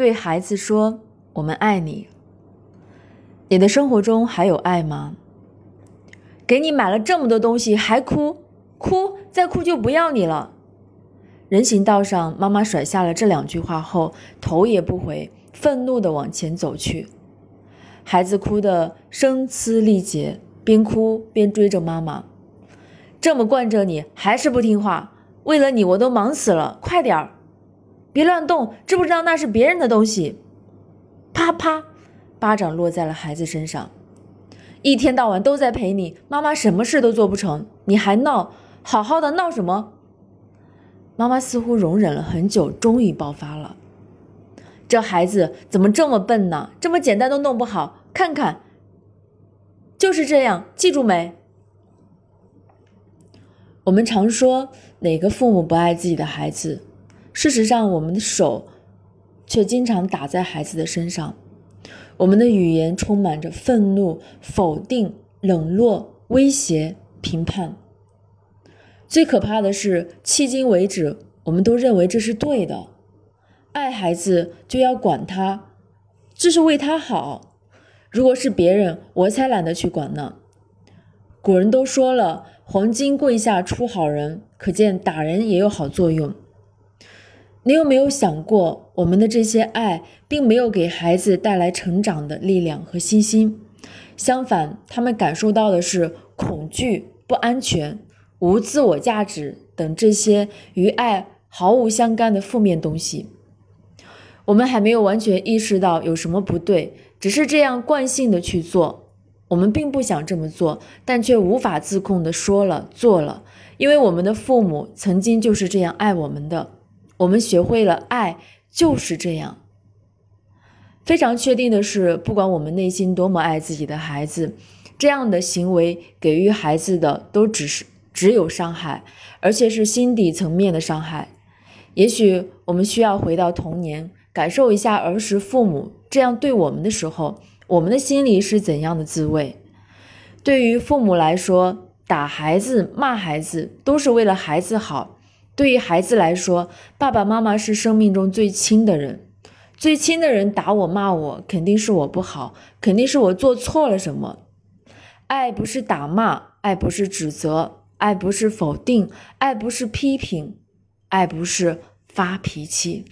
对孩子说：“我们爱你。”你的生活中还有爱吗？给你买了这么多东西还哭，哭再哭就不要你了。人行道上，妈妈甩下了这两句话后，头也不回，愤怒地往前走去。孩子哭得声嘶力竭，边哭边追着妈妈：“这么惯着你，还是不听话。为了你，我都忙死了，快点儿！别乱动，知不知道那是别人的东西？”啪啪，巴掌落在了孩子身上。一天到晚都在陪你，妈妈什么事都做不成，你还闹？好好的闹什么？妈妈似乎容忍了很久，终于爆发了。这孩子怎么这么笨呢？这么简单都弄不好，看看，就是这样，记住没？我们常说哪个父母不爱自己的孩子，事实上，我们的手却经常打在孩子的身上。我们的语言充满着愤怒、否定、冷落、威胁、评判。最可怕的是，迄今为止，我们都认为这是对的。爱孩子就要管他，这是为他好。如果是别人，我才懒得去管呢。古人都说了：“黄金贵下出好人”，可见打人也有好作用。你有没有想过，我们的这些爱并没有给孩子带来成长的力量和信心，相反，他们感受到的是恐惧、不安全、无自我价值等这些与爱毫无相干的负面东西。我们还没有完全意识到有什么不对，只是这样惯性的去做。我们并不想这么做，但却无法自控的说了做了，因为我们的父母曾经就是这样爱我们的。我们学会了爱就是这样。非常确定的是，不管我们内心多么爱自己的孩子，这样的行为给予孩子的都只是只有伤害，而且是心底层面的伤害。也许我们需要回到童年，感受一下儿时父母这样对我们的时候，我们的心里是怎样的滋味。对于父母来说，打孩子、骂孩子都是为了孩子好。对于孩子来说，爸爸妈妈是生命中最亲的人，最亲的人打我骂我，肯定是我不好，肯定是我做错了什么。爱不是打骂，爱不是指责，爱不是否定，爱不是批评，爱不是发脾气。